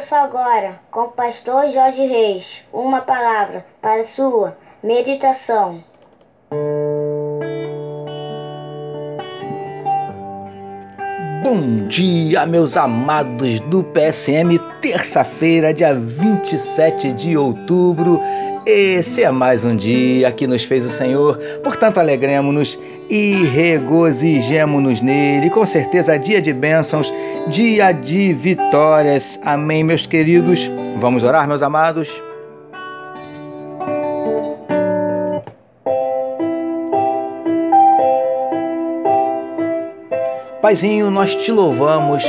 Ouça agora, com o pastor Jorge Reis, uma palavra para sua meditação. Bom dia, meus amados do PSM, terça-feira, dia 27 de outubro. Esse é mais um dia que nos fez o Senhor, portanto, alegremos-nos e regozijemos-nos nele. Com certeza, dia de bênçãos, dia de vitórias. Amém, meus queridos. Vamos orar, meus amados? Paizinho, nós te louvamos,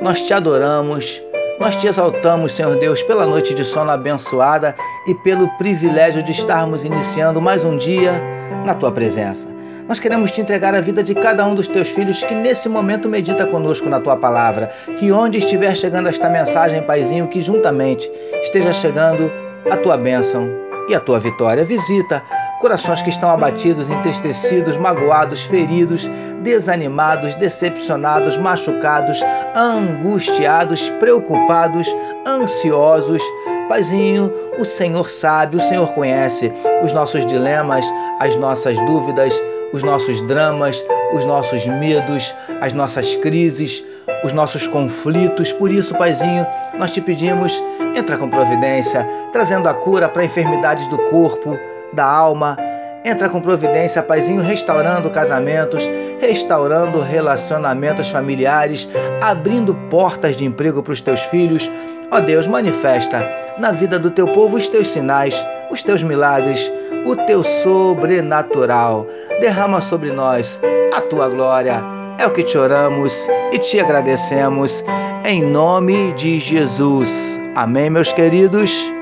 nós te adoramos, nós te exaltamos, Senhor Deus, pela noite de sono abençoada e pelo privilégio de estarmos iniciando mais um dia na tua presença. Nós queremos te entregar a vida de cada um dos teus filhos que nesse momento medita conosco na tua palavra. Que onde estiver chegando esta mensagem, Paizinho, que juntamente esteja chegando a tua bênção e a tua vitória. Visita corações que estão abatidos, entristecidos, magoados, feridos, desanimados, decepcionados, machucados, angustiados, preocupados, ansiosos. Paizinho, o Senhor sabe, o Senhor conhece os nossos dilemas, as nossas dúvidas, os nossos dramas, os nossos medos, as nossas crises, os nossos conflitos. Por isso, Paizinho, nós te pedimos, entra com providência, trazendo a cura para enfermidades do corpo, da alma. Entra com providência, Paizinho, restaurando casamentos, restaurando relacionamentos familiares, abrindo portas de emprego para os teus filhos. Ó Deus, manifesta na vida do teu povo os teus sinais, os teus milagres, o teu sobrenatural. Derrama sobre nós a tua glória. É o que te oramos e te agradecemos em nome de Jesus. Amém, meus queridos.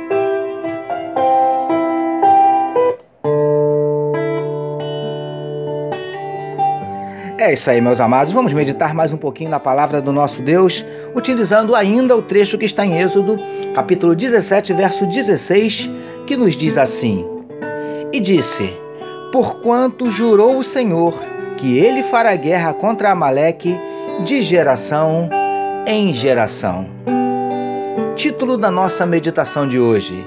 É isso aí, meus amados. Vamos meditar mais um pouquinho na palavra do nosso Deus, utilizando ainda o trecho que está em Êxodo, capítulo 17, verso 16, que nos diz assim: E disse: Porquanto jurou o Senhor que ele fará guerra contra Amaleque de geração em geração. Título da nossa meditação de hoje: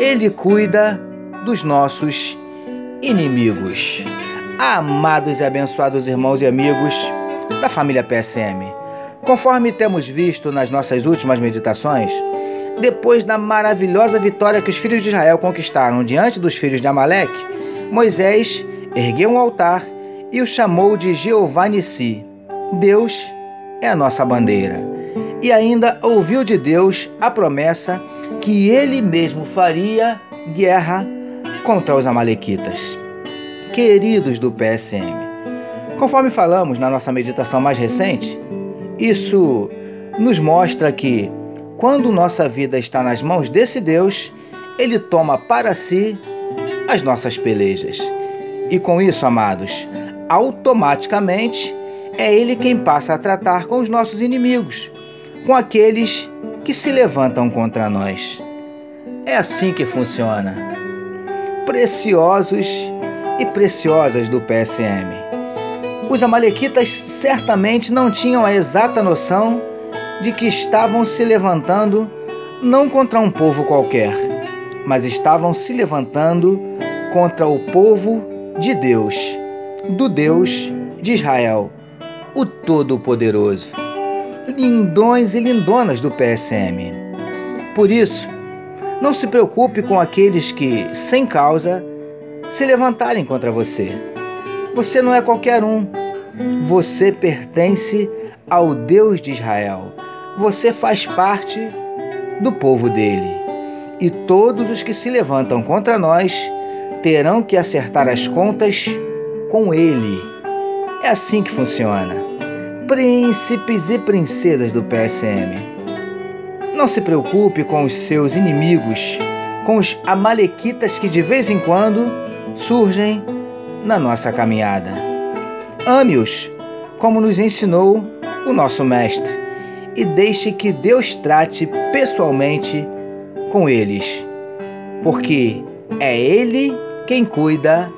Ele cuida dos nossos inimigos amados e abençoados irmãos e amigos da família PSM. Conforme temos visto nas nossas últimas meditações, depois da maravilhosa vitória que os filhos de Israel conquistaram diante dos filhos de Amaleque, Moisés ergueu um altar e o chamou de Jeová Nissi. Deus é a nossa bandeira. E ainda ouviu de Deus a promessa que ele mesmo faria guerra contra os Amalequitas queridos do PSM. Conforme falamos na nossa meditação mais recente, isso nos mostra que, quando nossa vida está nas mãos desse Deus, ele toma para si as nossas pelejas. E com isso, amados, automaticamente é ele quem passa a tratar com os nossos inimigos, com aqueles que se levantam contra nós. É assim que funciona. Preciosos e preciosas do PSM. Os Amalequitas certamente não tinham a exata noção de que estavam se levantando não contra um povo qualquer, mas estavam se levantando contra o povo de Deus, do Deus de Israel, o Todo-Poderoso. Lindões e lindonas do PSM. Por isso, não se preocupe com aqueles que, sem causa, se levantarem contra você. Você não é qualquer um. Você pertence ao Deus de Israel. Você faz parte do povo dele. E todos os que se levantam contra nós terão que acertar as contas com ele. É assim que funciona. Príncipes e princesas do PSM. Não se preocupe com os seus inimigos, com os amalequitas que de vez em quando surgem na nossa caminhada. Ame-os, como nos ensinou o nosso Mestre, e deixe que Deus trate pessoalmente com eles, porque é Ele quem cuida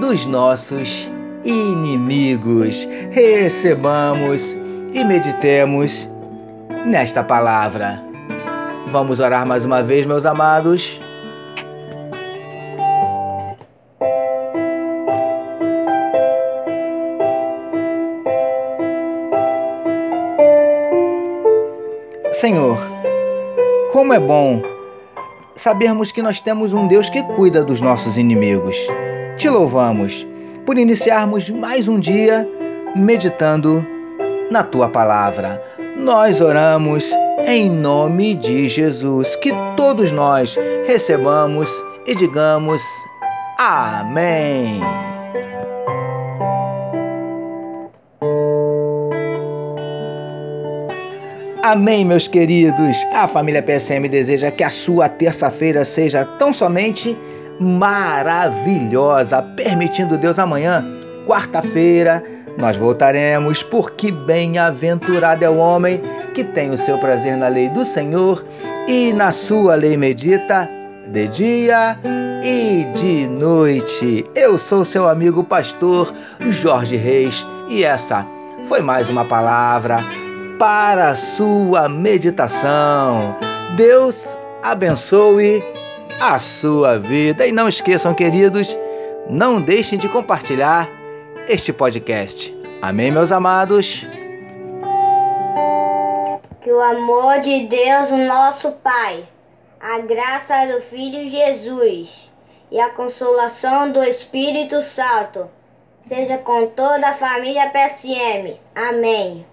dos nossos inimigos. Recebamos e meditemos nesta palavra. Vamos orar mais uma vez, meus amados. Senhor, como é bom sabermos que nós temos um Deus que cuida dos nossos inimigos. Te louvamos por iniciarmos mais um dia meditando na tua palavra. Nós oramos em nome de Jesus, que todos nós recebamos e digamos Amém. Amém, meus queridos. A família PSM deseja que a sua terça-feira seja tão somente maravilhosa, permitindo Deus amanhã, quarta-feira, nós voltaremos, porque bem-aventurado é o homem que tem o seu prazer na lei do Senhor e na sua lei medita de dia e de noite. Eu sou seu amigo pastor Jorge Reis e essa foi mais uma palavra para a sua meditação. Deus abençoe a sua vida. E não esqueçam, queridos, não deixem de compartilhar este podcast. Amém, meus amados? Que o amor de Deus, nosso Pai, a graça do Filho Jesus e a consolação do Espírito Santo seja com toda a família PSM. Amém.